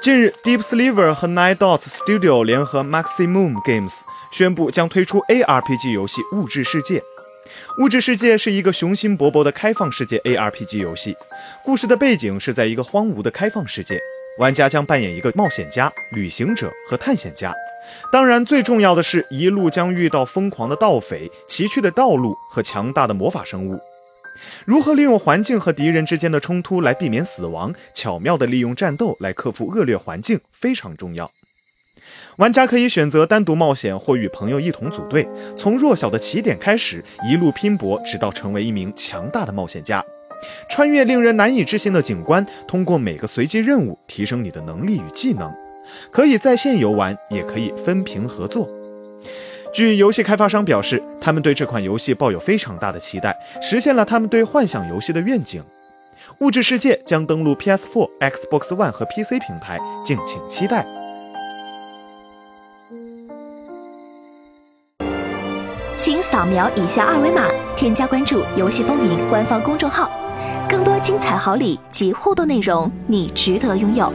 近日，Deep Silver 和 Nine Dots Studio 联合 Maximum Games 宣布将推出 ARPG 游戏《物质世界》。《物质世界》是一个雄心勃勃的开放世界 ARPG 游戏，故事的背景是在一个荒芜的开放世界，玩家将扮演一个冒险家、旅行者和探险家。当然，最重要的是一路将遇到疯狂的盗匪、崎岖的道路和强大的魔法生物。如何利用环境和敌人之间的冲突来避免死亡，巧妙地利用战斗来克服恶劣环境非常重要。玩家可以选择单独冒险或与朋友一同组队，从弱小的起点开始，一路拼搏，直到成为一名强大的冒险家。穿越令人难以置信的景观，通过每个随机任务提升你的能力与技能。可以在线游玩，也可以分屏合作。据游戏开发商表示，他们对这款游戏抱有非常大的期待，实现了他们对幻想游戏的愿景。物质世界将登陆 PS4、Xbox One 和 PC 平台，敬请期待。请扫描以下二维码，添加关注“游戏风云”官方公众号，更多精彩好礼及互动内容，你值得拥有。